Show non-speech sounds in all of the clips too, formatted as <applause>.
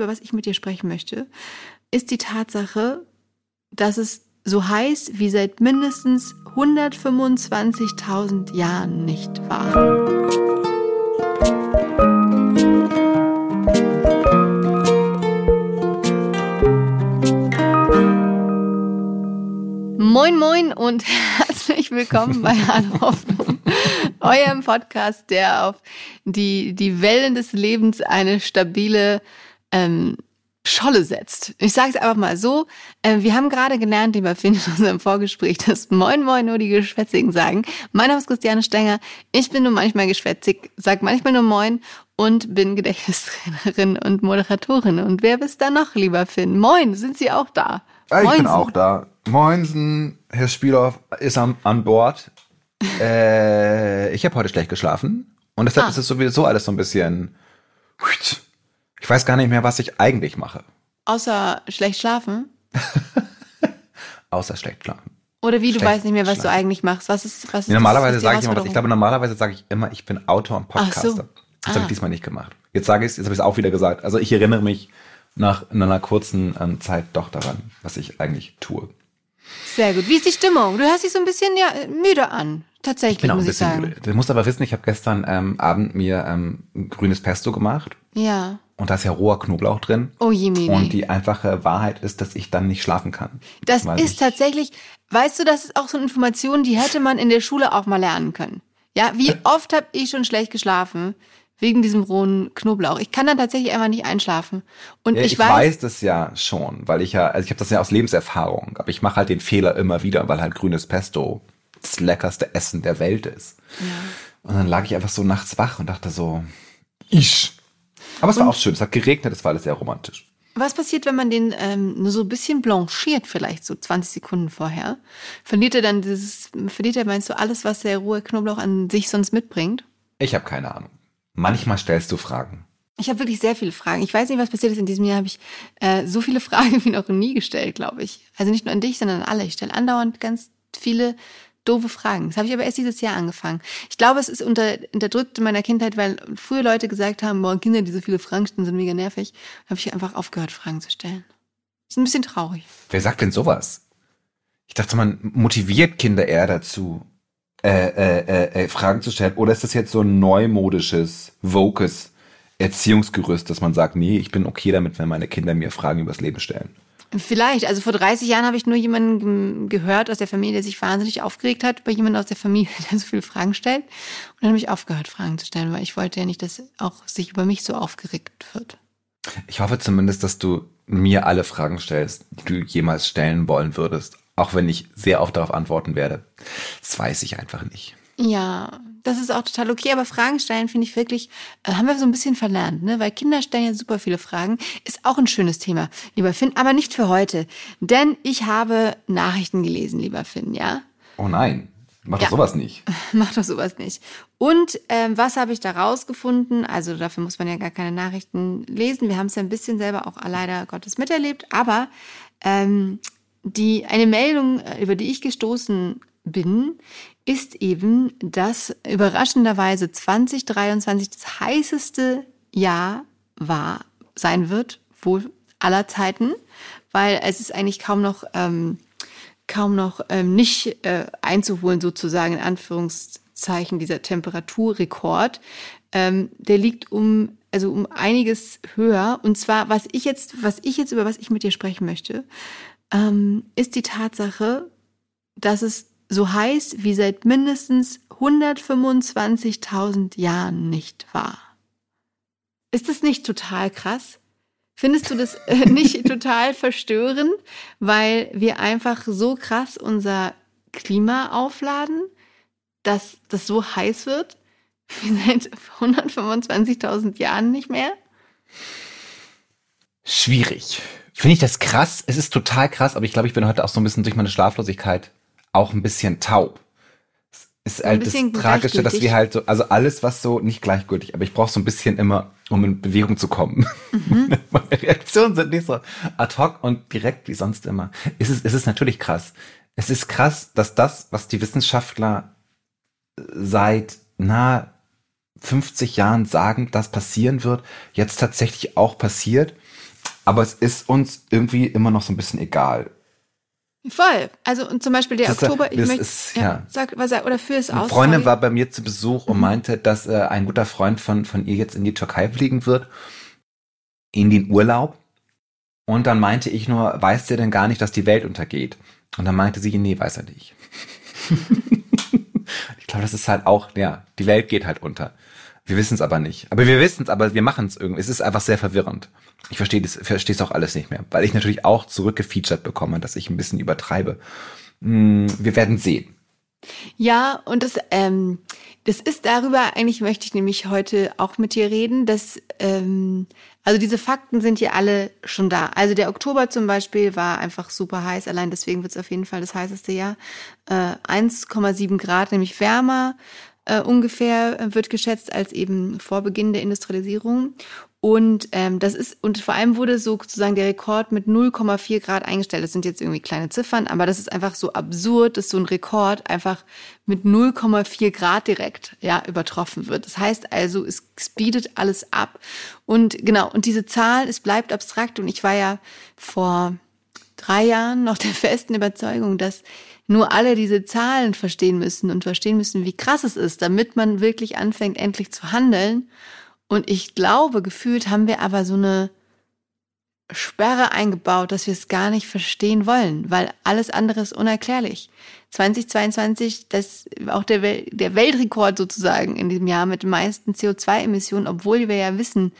über was ich mit dir sprechen möchte, ist die Tatsache, dass es so heiß wie seit mindestens 125.000 Jahren nicht war. Moin, moin und <laughs> herzlich willkommen bei <laughs> Hahn Hoffnung, eurem Podcast, der auf die, die Wellen des Lebens eine stabile ähm, Scholle setzt. Ich sage es einfach mal so. Äh, wir haben gerade gelernt, lieber Finn, <laughs> in unserem Vorgespräch, dass Moin Moin nur die Geschwätzigen sagen. Mein Name ist Christiane Stenger. Ich bin nur manchmal geschwätzig, sag manchmal nur Moin und bin Gedächtnistrainerin und Moderatorin. Und wer bist da noch, lieber Finn? Moin, sind Sie auch da? Ja, ich bin auch da. Moinsen, Herr Spielhoff ist am, an Bord. <laughs> äh, ich habe heute schlecht geschlafen und deshalb ah. ist es sowieso alles so ein bisschen. Ich weiß gar nicht mehr, was ich eigentlich mache. Außer schlecht schlafen? <laughs> Außer schlecht schlafen. Oder wie, du weißt nicht mehr, was schlafen. du eigentlich machst. Was ist, was ist nee, normalerweise sage ich immer was. Ich glaube, normalerweise sage ich immer, ich bin Autor und Podcaster. So. Das ah. habe ich diesmal nicht gemacht. Jetzt sage ich es, jetzt habe ich es auch wieder gesagt. Also ich erinnere mich nach einer kurzen ähm, Zeit doch daran, was ich eigentlich tue. Sehr gut. Wie ist die Stimmung? Du hörst dich so ein bisschen ja, müde an. Tatsächlich, ich bin auch ein bisschen sagen. müde. Du musst aber wissen, ich habe gestern ähm, Abend mir ähm, grünes Pesto gemacht. Ja. Und da ist ja roher Knoblauch drin. Oh je, Mimi. Und die einfache Wahrheit ist, dass ich dann nicht schlafen kann. Das ist tatsächlich, weißt du, das ist auch so eine Information, die hätte man in der Schule auch mal lernen können. Ja, wie <laughs> oft habe ich schon schlecht geschlafen? Wegen diesem rohen Knoblauch. Ich kann dann tatsächlich einfach nicht einschlafen. Und ja, ich, ich weiß, weiß das ja schon, weil ich ja, also ich habe das ja aus Lebenserfahrung, aber ich mache halt den Fehler immer wieder, weil halt grünes Pesto das leckerste Essen der Welt ist. Ja. Und dann lag ich einfach so nachts wach und dachte so, ich. Aber es war auch schön, es hat geregnet, es war alles sehr romantisch. Was passiert, wenn man den ähm, nur so ein bisschen blanchiert, vielleicht so 20 Sekunden vorher? Verliert er dann dieses, verliert er, meinst du, alles, was der rohe Knoblauch an sich sonst mitbringt? Ich habe keine Ahnung. Manchmal stellst du Fragen. Ich habe wirklich sehr viele Fragen. Ich weiß nicht, was passiert ist. In diesem Jahr habe ich äh, so viele <laughs> Fragen wie noch nie gestellt, glaube ich. Also nicht nur an dich, sondern an alle. Ich stelle andauernd ganz viele doofe Fragen. Das habe ich aber erst dieses Jahr angefangen. Ich glaube, es ist unter, unterdrückt in meiner Kindheit, weil früher Leute gesagt haben, boah, Kinder, die so viele Fragen stellen, sind mega nervig. Da habe ich einfach aufgehört, Fragen zu stellen. Ist ein bisschen traurig. Wer sagt denn sowas? Ich dachte, man motiviert Kinder eher dazu, äh, äh, äh, äh, Fragen zu stellen? Oder ist das jetzt so ein neumodisches, vokes Erziehungsgerüst, dass man sagt, nee, ich bin okay damit, wenn meine Kinder mir Fragen übers Leben stellen? Vielleicht. Also vor 30 Jahren habe ich nur jemanden gehört aus der Familie, der sich wahnsinnig aufgeregt hat über jemanden aus der Familie, <laughs> der so viele Fragen stellt. Und dann habe ich aufgehört, Fragen zu stellen, weil ich wollte ja nicht, dass auch sich über mich so aufgeregt wird. Ich hoffe zumindest, dass du mir alle Fragen stellst, die du jemals stellen wollen würdest. Auch wenn ich sehr oft darauf antworten werde. Das weiß ich einfach nicht. Ja, das ist auch total okay, aber Fragen stellen finde ich wirklich, äh, haben wir so ein bisschen verlernt, ne? Weil Kinder stellen ja super viele Fragen. Ist auch ein schönes Thema, lieber Finn, aber nicht für heute. Denn ich habe Nachrichten gelesen, lieber Finn, ja? Oh nein, mach ja. doch sowas nicht. <laughs> Mach doch sowas nicht. Und ähm, was habe ich da rausgefunden? Also dafür muss man ja gar keine Nachrichten lesen. Wir haben es ja ein bisschen selber auch leider Gottes miterlebt, aber ähm, die, eine Meldung, äh, über die ich gestoßen bin, ist eben, dass überraschenderweise 2023 das heißeste Jahr war, sein wird, wohl aller Zeiten, weil es ist eigentlich kaum noch, ähm, kaum noch ähm, nicht äh, einzuholen, sozusagen in Anführungszeichen, dieser Temperaturrekord. Ähm, der liegt um, also um einiges höher. Und zwar, was ich jetzt, was ich jetzt, über was ich mit dir sprechen möchte, ähm, ist die Tatsache, dass es so heiß wie seit mindestens 125.000 Jahren nicht war. Ist das nicht total krass? Findest du das äh, <laughs> nicht total verstörend, weil wir einfach so krass unser Klima aufladen, dass das so heiß wird wie seit 125.000 Jahren nicht mehr? Schwierig. Finde ich das krass? Es ist total krass, aber ich glaube, ich bin heute auch so ein bisschen durch meine Schlaflosigkeit auch ein bisschen taub. Es ist halt das Tragische, dass wir halt so, also alles, was so, nicht gleichgültig, aber ich brauche so ein bisschen immer, um in Bewegung zu kommen. Mhm. <laughs> Meine Reaktionen sind nicht so ad hoc und direkt wie sonst immer. Es ist, es ist natürlich krass. Es ist krass, dass das, was die Wissenschaftler seit, na, 50 Jahren sagen, das passieren wird, jetzt tatsächlich auch passiert Aber es ist uns irgendwie immer noch so ein bisschen egal. Voll. Also und zum Beispiel der das, Oktober, ich möchte, ist, ja, ja. Sag, was, oder für es aus. Eine Freundin war bei mir zu Besuch und mhm. meinte, dass äh, ein guter Freund von, von ihr jetzt in die Türkei fliegen wird, in den Urlaub. Und dann meinte ich nur, weißt du denn gar nicht, dass die Welt untergeht? Und dann meinte sie, nee, weiß er nicht. <laughs> ich glaube, das ist halt auch, ja, die Welt geht halt unter. Wir wissen es aber nicht. Aber wir wissen es, aber wir machen es irgendwie. Es ist einfach sehr verwirrend. Ich verstehe das, verstehe es auch alles nicht mehr, weil ich natürlich auch zurückgefeatured bekomme, dass ich ein bisschen übertreibe. Hm, wir werden sehen. Ja, und das, ähm, das ist darüber, eigentlich möchte ich nämlich heute auch mit dir reden, dass, ähm, also diese Fakten sind hier alle schon da. Also der Oktober zum Beispiel war einfach super heiß, allein deswegen wird es auf jeden Fall das heißeste Jahr. Äh, 1,7 Grad, nämlich wärmer äh, ungefähr, äh, wird geschätzt als eben vor Beginn der Industrialisierung. Und ähm, das ist, und vor allem wurde sozusagen der Rekord mit 0,4 Grad eingestellt. Das sind jetzt irgendwie kleine Ziffern, aber das ist einfach so absurd, dass so ein Rekord einfach mit 0,4 Grad direkt ja übertroffen wird. Das heißt also, es speedet alles ab. Und genau, und diese Zahl, es bleibt abstrakt. Und ich war ja vor drei Jahren noch der festen Überzeugung, dass nur alle diese Zahlen verstehen müssen und verstehen müssen, wie krass es ist, damit man wirklich anfängt, endlich zu handeln. Und ich glaube, gefühlt haben wir aber so eine Sperre eingebaut, dass wir es gar nicht verstehen wollen, weil alles andere ist unerklärlich. 2022, das auch der, Wel der Weltrekord sozusagen in diesem Jahr mit den meisten CO2-Emissionen, obwohl wir ja wissen,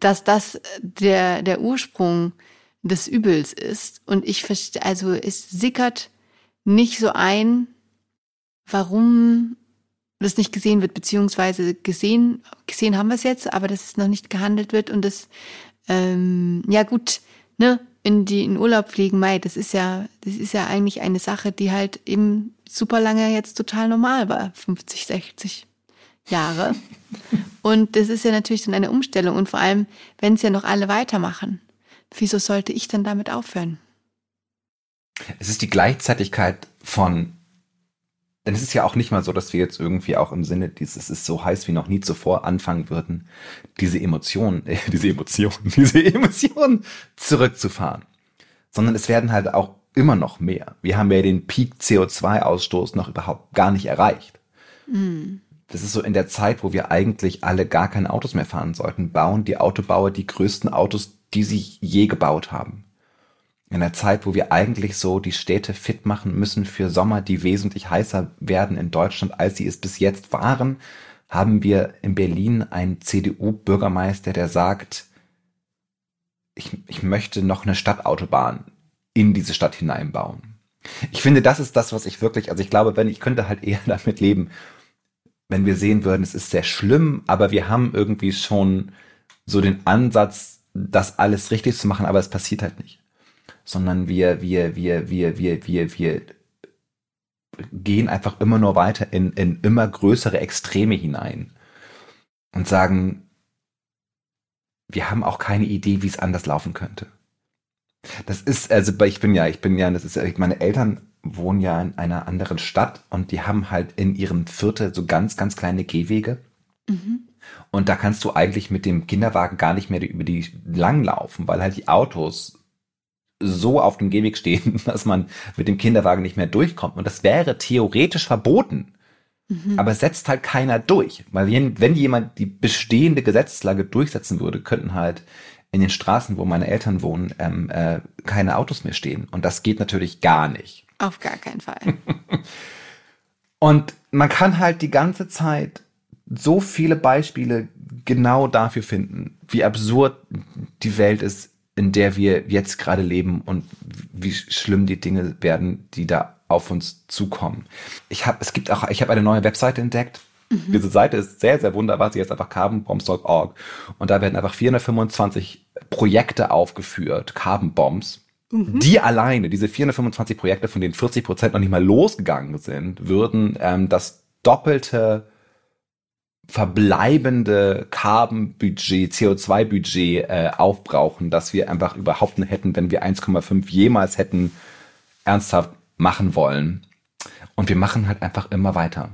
dass das der, der Ursprung des Übels ist. Und ich verstehe, also es sickert nicht so ein, warum das nicht gesehen wird, beziehungsweise gesehen, gesehen haben wir es jetzt, aber dass es noch nicht gehandelt wird und das, ähm, ja gut, ne, in die in Urlaub fliegen, Mai, das ist ja, das ist ja eigentlich eine Sache, die halt eben super lange jetzt total normal war, 50, 60 Jahre. <laughs> Und das ist ja natürlich dann eine Umstellung und vor allem, wenn es ja noch alle weitermachen, wieso sollte ich dann damit aufhören? Es ist die Gleichzeitigkeit von denn es ist ja auch nicht mal so, dass wir jetzt irgendwie auch im Sinne dieses ist so heiß wie noch nie zuvor anfangen würden, diese Emotionen, äh, <laughs> diese Emotionen, <laughs> diese Emotionen zurückzufahren. Sondern es werden halt auch immer noch mehr. Wir haben ja den Peak CO2-Ausstoß noch überhaupt gar nicht erreicht. Mm. Das ist so in der Zeit, wo wir eigentlich alle gar keine Autos mehr fahren sollten, bauen die Autobauer die größten Autos, die sie je gebaut haben in einer Zeit, wo wir eigentlich so die Städte fit machen müssen für Sommer, die wesentlich heißer werden in Deutschland, als sie es bis jetzt waren, haben wir in Berlin einen CDU-Bürgermeister, der sagt, ich, ich möchte noch eine Stadtautobahn in diese Stadt hineinbauen. Ich finde, das ist das, was ich wirklich, also ich glaube, wenn ich könnte halt eher <laughs> damit leben, wenn wir sehen würden, es ist sehr schlimm, aber wir haben irgendwie schon so den Ansatz, das alles richtig zu machen, aber es passiert halt nicht sondern wir, wir, wir, wir, wir, wir, wir gehen einfach immer nur weiter in, in immer größere Extreme hinein und sagen, wir haben auch keine Idee, wie es anders laufen könnte. Das ist, also ich bin ja, ich bin ja, das ist, meine Eltern wohnen ja in einer anderen Stadt und die haben halt in ihrem Viertel so ganz, ganz kleine Gehwege. Mhm. Und da kannst du eigentlich mit dem Kinderwagen gar nicht mehr über die langlaufen, weil halt die Autos so auf dem Gehweg stehen, <laughs> dass man mit dem Kinderwagen nicht mehr durchkommt. Und das wäre theoretisch verboten. Mhm. Aber setzt halt keiner durch. Weil wenn jemand die bestehende Gesetzeslage durchsetzen würde, könnten halt in den Straßen, wo meine Eltern wohnen, ähm, äh, keine Autos mehr stehen. Und das geht natürlich gar nicht. Auf gar keinen Fall. <laughs> Und man kann halt die ganze Zeit so viele Beispiele genau dafür finden, wie absurd die Welt ist, in der wir jetzt gerade leben und wie schlimm die Dinge werden, die da auf uns zukommen. Ich habe, es gibt auch, ich habe eine neue Webseite entdeckt. Mhm. Diese Seite ist sehr, sehr wunderbar. Sie ist einfach carbonbombs.org und da werden einfach 425 Projekte aufgeführt, Carbon Bombs. Mhm. Die alleine, diese 425 Projekte, von denen 40 Prozent noch nicht mal losgegangen sind, würden ähm, das doppelte verbleibende Carbon-Budget, CO2-Budget äh, aufbrauchen, das wir einfach überhaupt nicht hätten, wenn wir 1,5 jemals hätten ernsthaft machen wollen. Und wir machen halt einfach immer weiter.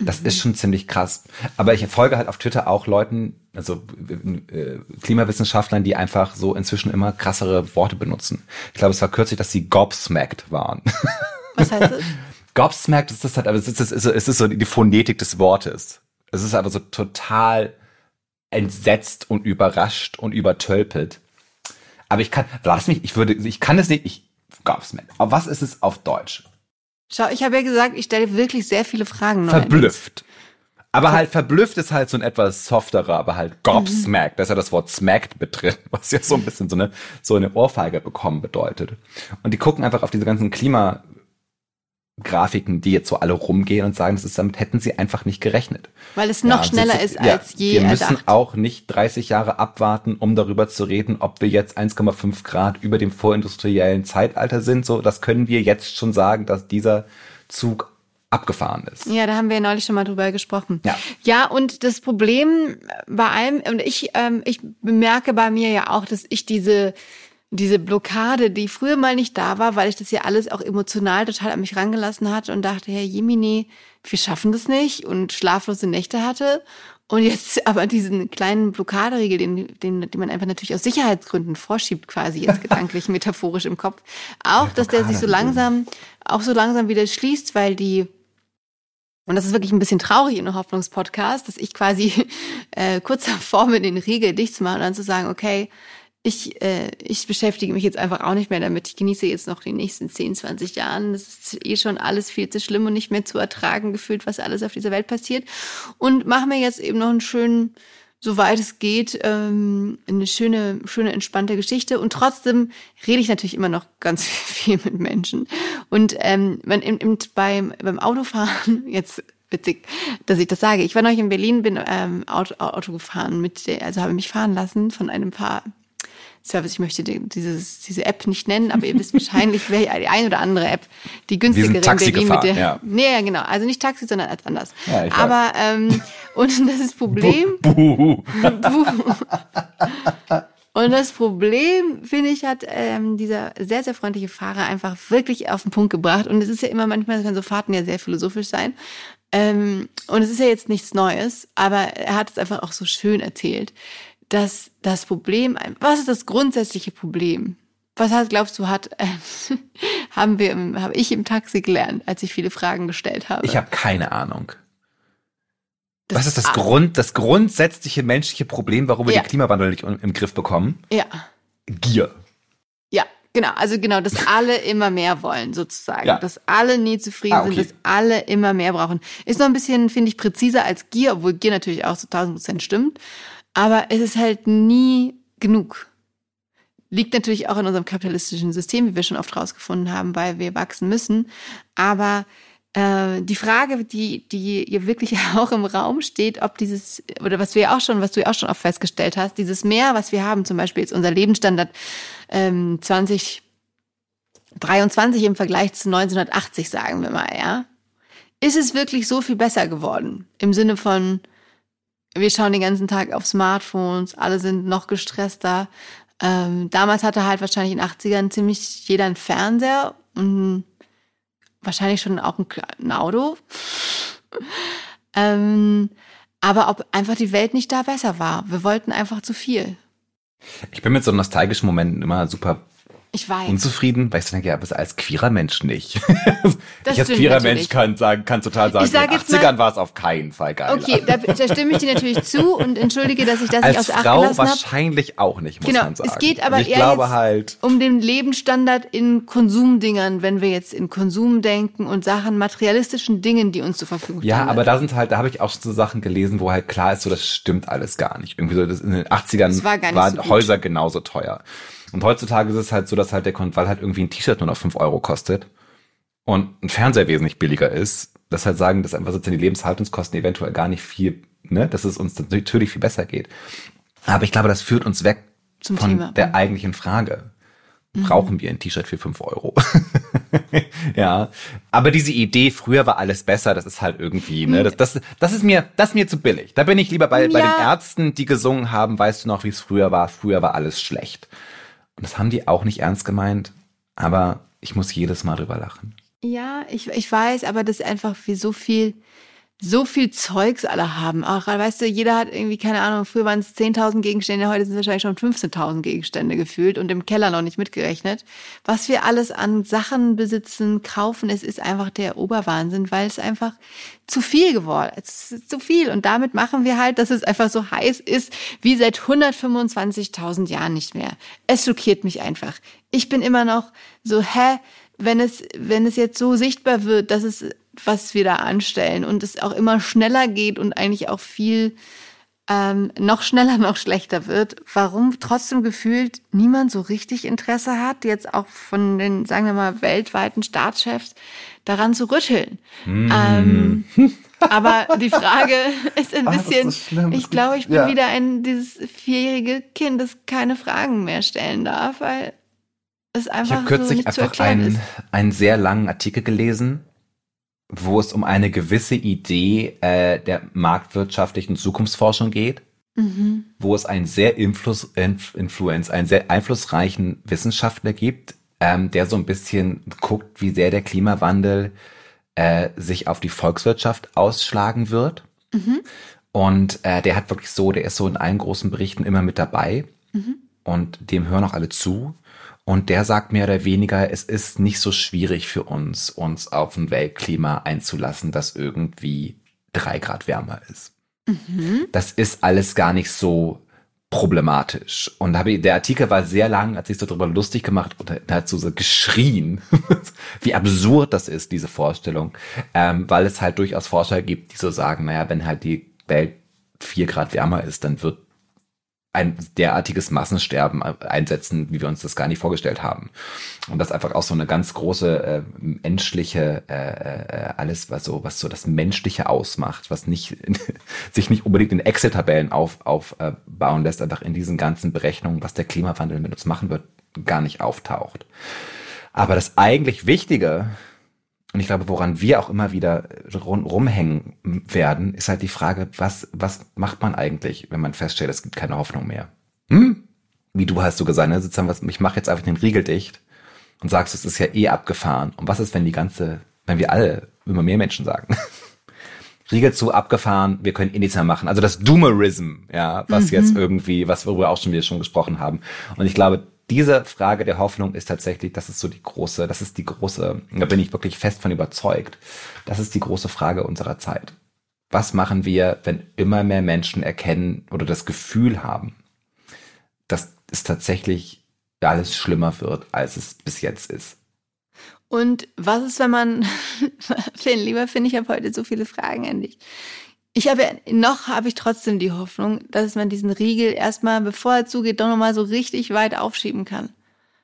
Das mhm. ist schon ziemlich krass. Aber ich folge halt auf Twitter auch Leuten, also äh, Klimawissenschaftlern, die einfach so inzwischen immer krassere Worte benutzen. Ich glaube, es war kürzlich, dass sie gobsmacked waren. Was heißt das? <laughs> gobsmacked ist das halt, aber es ist, es ist, es ist so die Phonetik des Wortes. Es ist aber so total entsetzt und überrascht und übertölpelt. Aber ich kann, lass mich, ich würde, ich kann es nicht, ich, gobsmacked. Aber was ist es auf Deutsch? Schau, ich habe ja gesagt, ich stelle wirklich sehr viele Fragen. Verblüfft. Aber halt verblüfft ist halt so ein etwas softerer, aber halt gobsmacked, mhm. da ist ja das Wort smacked mit drin, <laughs> was ja so ein bisschen so eine, so eine Ohrfeige bekommen bedeutet. Und die gucken einfach auf diese ganzen Klima, Grafiken, die jetzt so alle rumgehen und sagen, das ist, damit hätten sie einfach nicht gerechnet. Weil es noch ja, schneller ist, ist ja, als je Wir müssen auch nicht 30 Jahre abwarten, um darüber zu reden, ob wir jetzt 1,5 Grad über dem vorindustriellen Zeitalter sind. So, das können wir jetzt schon sagen, dass dieser Zug abgefahren ist. Ja, da haben wir ja neulich schon mal drüber gesprochen. Ja, ja und das Problem bei allem, und ich, ähm, ich bemerke bei mir ja auch, dass ich diese diese Blockade, die früher mal nicht da war, weil ich das ja alles auch emotional total an mich rangelassen hatte und dachte, Herr Jimini, wir schaffen das nicht und schlaflose Nächte hatte. Und jetzt <laughs> aber diesen kleinen Blockaderiegel, den, den, den man einfach natürlich aus Sicherheitsgründen vorschiebt, quasi jetzt <laughs> gedanklich, metaphorisch im Kopf, auch, dass der sich so langsam, auch so langsam wieder schließt, weil die und das ist wirklich ein bisschen traurig in einem Hoffnungspodcast, dass ich quasi <laughs> äh, kurz davor bin, den Riegel dicht zu machen und dann zu sagen, okay, ich, äh, ich beschäftige mich jetzt einfach auch nicht mehr damit. Ich genieße jetzt noch die nächsten 10, 20 Jahren. Das ist eh schon alles viel zu schlimm und nicht mehr zu ertragen gefühlt, was alles auf dieser Welt passiert. Und mache mir jetzt eben noch einen schönen, soweit es geht, ähm, eine schöne, schöne, entspannte Geschichte. Und trotzdem rede ich natürlich immer noch ganz <laughs> viel mit Menschen. Und ähm, wenn, im, im, beim, beim Autofahren, <laughs> jetzt witzig, dass ich das sage. Ich war noch in Berlin, bin ähm, Auto, Auto gefahren mit, also habe mich fahren lassen von einem Paar Service. Ich möchte dieses, diese App nicht nennen, aber ihr wisst wahrscheinlich, wer die ein oder andere App, die günstigere in Berlin mit der. Ja. Nee, genau. Also nicht Taxi, sondern als anders. Ja, aber ähm, <laughs> und das ist Problem. Buh. Buh. Und das Problem, finde ich, hat ähm, dieser sehr, sehr freundliche Fahrer einfach wirklich auf den Punkt gebracht. Und es ist ja immer, manchmal können so Fahrten ja sehr philosophisch sein. Ähm, und es ist ja jetzt nichts Neues, aber er hat es einfach auch so schön erzählt dass das Problem, was ist das grundsätzliche Problem? Was hat, glaubst du, hat, äh, <laughs> haben wir, habe ich im Taxi gelernt, als ich viele Fragen gestellt habe? Ich habe keine Ahnung. Das was ist das Grund, das grundsätzliche menschliche Problem, warum wir ja. den Klimawandel nicht im Griff bekommen? Ja. Gier. Ja, genau. Also genau, dass alle <laughs> immer mehr wollen, sozusagen. Ja. Dass alle nie zufrieden ah, okay. sind, dass alle immer mehr brauchen. Ist noch ein bisschen, finde ich, präziser als Gier, obwohl Gier natürlich auch zu 1000 Prozent stimmt. Aber es ist halt nie genug. Liegt natürlich auch in unserem kapitalistischen System, wie wir schon oft rausgefunden haben, weil wir wachsen müssen. Aber äh, die Frage, die, die hier wirklich <laughs> auch im Raum steht, ob dieses, oder was wir auch schon, was du ja auch schon oft festgestellt hast, dieses Mehr, was wir haben, zum Beispiel jetzt unser Lebensstandard ähm, 2023 im Vergleich zu 1980, sagen wir mal, ja, ist es wirklich so viel besser geworden? Im Sinne von, wir schauen den ganzen Tag auf Smartphones, alle sind noch gestresster. Ähm, damals hatte halt wahrscheinlich in den 80ern ziemlich jeder einen Fernseher und wahrscheinlich schon auch ein, ein Auto. <laughs> ähm, aber ob einfach die Welt nicht da besser war. Wir wollten einfach zu viel. Ich bin mit so nostalgischen Momenten immer super ich weiß. Unzufrieden, weil ich denke, ja, aber als queerer Mensch nicht. <laughs> ich als queerer. Mensch kann sagen, kann total sagen, sag in den 80ern war es auf keinen Fall geil. Okay, da, da, stimme ich dir natürlich zu und entschuldige, dass ich das als nicht aus Frau Acht gelassen wahrscheinlich hab. auch nicht, muss genau, man sagen. Es geht aber also eher glaube halt, um den Lebensstandard in Konsumdingern, wenn wir jetzt in Konsum denken und Sachen, materialistischen Dingen, die uns zur Verfügung stehen. Ja, aber da sind halt, da habe ich auch so Sachen gelesen, wo halt klar ist, so das stimmt alles gar nicht. Irgendwie so, das in den 80ern war waren so Häuser genauso teuer. Und heutzutage ist es halt so, dass halt der, weil halt irgendwie ein T-Shirt nur noch fünf Euro kostet und ein Fernseher wesentlich billiger ist, dass halt sagen, dass einfach sozusagen die Lebenshaltungskosten eventuell gar nicht viel, ne, dass es uns natürlich viel besser geht. Aber ich glaube, das führt uns weg Zum von Thema. der eigentlichen Frage. Mhm. Brauchen wir ein T-Shirt für fünf Euro? <laughs> ja. Aber diese Idee, früher war alles besser, das ist halt irgendwie, ne, das, das, das ist mir, das ist mir zu billig. Da bin ich lieber bei, ja. bei den Ärzten, die gesungen haben, weißt du noch, wie es früher war? Früher war alles schlecht. Und das haben die auch nicht ernst gemeint, aber ich muss jedes Mal drüber lachen. Ja, ich, ich weiß, aber das ist einfach wie so viel so viel Zeugs alle haben. Auch, weißt du, jeder hat irgendwie, keine Ahnung, früher waren es 10.000 Gegenstände, heute sind es wahrscheinlich schon 15.000 Gegenstände gefühlt und im Keller noch nicht mitgerechnet. Was wir alles an Sachen besitzen, kaufen, es ist einfach der Oberwahnsinn, weil es einfach zu viel geworden ist. Es ist zu viel. Und damit machen wir halt, dass es einfach so heiß ist, wie seit 125.000 Jahren nicht mehr. Es schockiert mich einfach. Ich bin immer noch so, hä? wenn es, wenn es jetzt so sichtbar wird, dass es, was wir da anstellen und es auch immer schneller geht und eigentlich auch viel ähm, noch schneller, <laughs> noch schlechter wird, warum trotzdem gefühlt niemand so richtig Interesse hat, jetzt auch von den, sagen wir mal, weltweiten Staatschefs daran zu rütteln. Mm. Ähm, <laughs> aber die Frage <laughs> ist ein ah, bisschen, ist so ich glaube, ich bin ja. wieder ein, dieses vierjährige Kind, das keine Fragen mehr stellen darf, weil es einfach ich habe kürzlich so einfach einen, einen sehr langen Artikel gelesen, wo es um eine gewisse Idee äh, der marktwirtschaftlichen Zukunftsforschung geht, mhm. wo es einen sehr Influence, Influence, einen sehr einflussreichen Wissenschaftler gibt, ähm, der so ein bisschen guckt, wie sehr der Klimawandel äh, sich auf die Volkswirtschaft ausschlagen wird. Mhm. Und äh, der hat wirklich so, der ist so in allen großen Berichten immer mit dabei. Mhm. Und dem hören auch alle zu. Und der sagt mehr oder weniger, es ist nicht so schwierig für uns, uns auf ein Weltklima einzulassen, das irgendwie drei Grad wärmer ist. Mhm. Das ist alles gar nicht so problematisch. Und habe, der Artikel war sehr lang, hat sich so darüber lustig gemacht und hat so, so geschrien, <laughs> wie absurd das ist, diese Vorstellung, ähm, weil es halt durchaus Forscher gibt, die so sagen, naja, wenn halt die Welt vier Grad wärmer ist, dann wird ein derartiges Massensterben einsetzen, wie wir uns das gar nicht vorgestellt haben. Und das einfach auch so eine ganz große äh, menschliche, äh, äh, alles, was so, was so das Menschliche ausmacht, was nicht, <laughs> sich nicht unbedingt in Excel-Tabellen auf, aufbauen lässt, einfach in diesen ganzen Berechnungen, was der Klimawandel mit uns machen wird, gar nicht auftaucht. Aber das eigentlich Wichtige, und ich glaube, woran wir auch immer wieder rumhängen werden, ist halt die Frage, was, was macht man eigentlich, wenn man feststellt, es gibt keine Hoffnung mehr? Hm? Wie du hast du gesagt, ne? sozusagen, ich mache jetzt einfach den Riegel dicht und sagst, es ist ja eh abgefahren. Und was ist, wenn die ganze, wenn wir alle, immer mehr Menschen sagen, <laughs> Riegel zu abgefahren, wir können eh nichts mehr machen. Also das Doomerism, ja, was mhm. jetzt irgendwie, was worüber wir auch schon wieder schon gesprochen haben. Und ich glaube, diese Frage der Hoffnung ist tatsächlich, das ist so die große, das ist die große, da bin ich wirklich fest von überzeugt, das ist die große Frage unserer Zeit. Was machen wir, wenn immer mehr Menschen erkennen oder das Gefühl haben, dass es tatsächlich alles schlimmer wird, als es bis jetzt ist? Und was ist, wenn man, <laughs> Finn, lieber finde ich habe heute so viele Fragen an dich. Ich habe noch habe ich trotzdem die Hoffnung, dass man diesen Riegel erstmal, bevor er zugeht, doch nochmal so richtig weit aufschieben kann.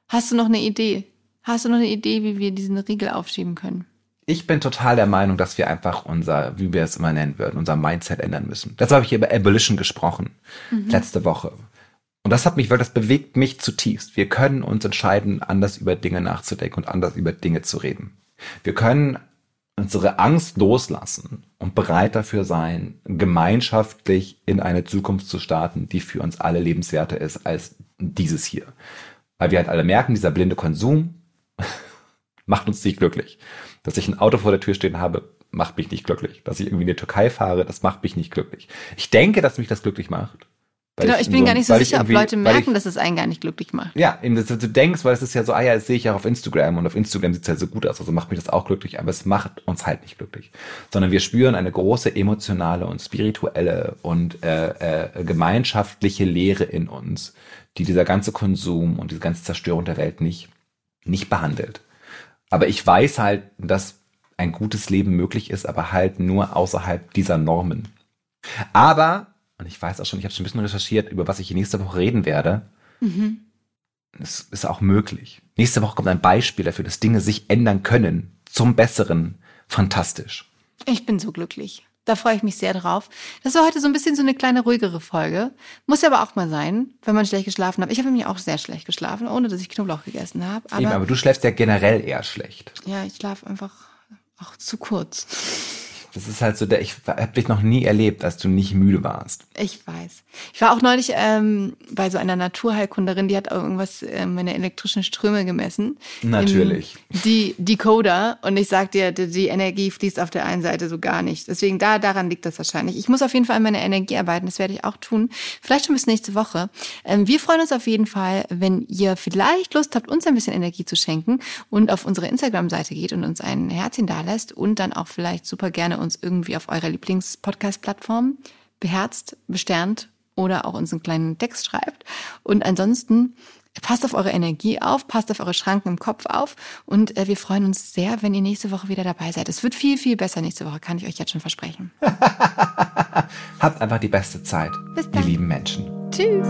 Hast du noch eine Idee? Hast du noch eine Idee, wie wir diesen Riegel aufschieben können? Ich bin total der Meinung, dass wir einfach unser, wie wir es immer nennen würden, unser Mindset ändern müssen. Dazu habe ich über Abolition gesprochen, mhm. letzte Woche. Und das hat mich, weil das bewegt mich zutiefst. Wir können uns entscheiden, anders über Dinge nachzudenken und anders über Dinge zu reden. Wir können unsere Angst loslassen und bereit dafür sein, gemeinschaftlich in eine Zukunft zu starten, die für uns alle lebenswerter ist als dieses hier. Weil wir halt alle merken, dieser blinde Konsum <laughs> macht uns nicht glücklich. Dass ich ein Auto vor der Tür stehen habe, macht mich nicht glücklich. Dass ich irgendwie in die Türkei fahre, das macht mich nicht glücklich. Ich denke, dass mich das glücklich macht. Genau, ich, ich bin so, gar nicht so sicher, ob Leute merken, ich, dass es einen gar nicht glücklich macht. Ja, eben, dass du denkst, weil es ist ja so, ah ja, das sehe ich ja auf Instagram und auf Instagram sieht es ja so gut aus, also macht mich das auch glücklich, aber es macht uns halt nicht glücklich. Sondern wir spüren eine große emotionale und spirituelle und äh, äh, gemeinschaftliche Leere in uns, die dieser ganze Konsum und diese ganze Zerstörung der Welt nicht, nicht behandelt. Aber ich weiß halt, dass ein gutes Leben möglich ist, aber halt nur außerhalb dieser Normen. Aber und ich weiß auch schon, ich habe schon ein bisschen recherchiert, über was ich nächste Woche reden werde. Mhm. Es ist auch möglich. Nächste Woche kommt ein Beispiel dafür, dass Dinge sich ändern können zum Besseren. Fantastisch. Ich bin so glücklich. Da freue ich mich sehr drauf. Das war heute so ein bisschen so eine kleine ruhigere Folge. Muss ja aber auch mal sein, wenn man schlecht geschlafen hat. Ich habe nämlich auch sehr schlecht geschlafen, ohne dass ich Knoblauch gegessen habe. Aber, Eben, aber du schläfst ja generell eher schlecht. Ja, ich schlafe einfach auch zu kurz. Das ist halt so, der, ich habe dich noch nie erlebt, dass du nicht müde warst. Ich weiß. Ich war auch neulich ähm, bei so einer Naturheilkunderin, die hat irgendwas, ähm, meine elektrischen Ströme gemessen. Natürlich. Die Decoder. Und ich sag dir, die, die, Energie fließt auf der einen Seite so gar nicht. Deswegen da, daran liegt das wahrscheinlich. Ich muss auf jeden Fall an meiner Energie arbeiten. Das werde ich auch tun. Vielleicht schon bis nächste Woche. Ähm, wir freuen uns auf jeden Fall, wenn ihr vielleicht Lust habt, uns ein bisschen Energie zu schenken und auf unsere Instagram-Seite geht und uns ein Herzchen dalässt und dann auch vielleicht super gerne uns irgendwie auf eurer Lieblings-Podcast-Plattform beherzt, besternt oder auch uns einen kleinen Text schreibt. Und ansonsten passt auf eure Energie auf, passt auf eure Schranken im Kopf auf und äh, wir freuen uns sehr, wenn ihr nächste Woche wieder dabei seid. Es wird viel, viel besser nächste Woche, kann ich euch jetzt schon versprechen. <laughs> Habt einfach die beste Zeit, Bis dann. ihr lieben Menschen. Tschüss.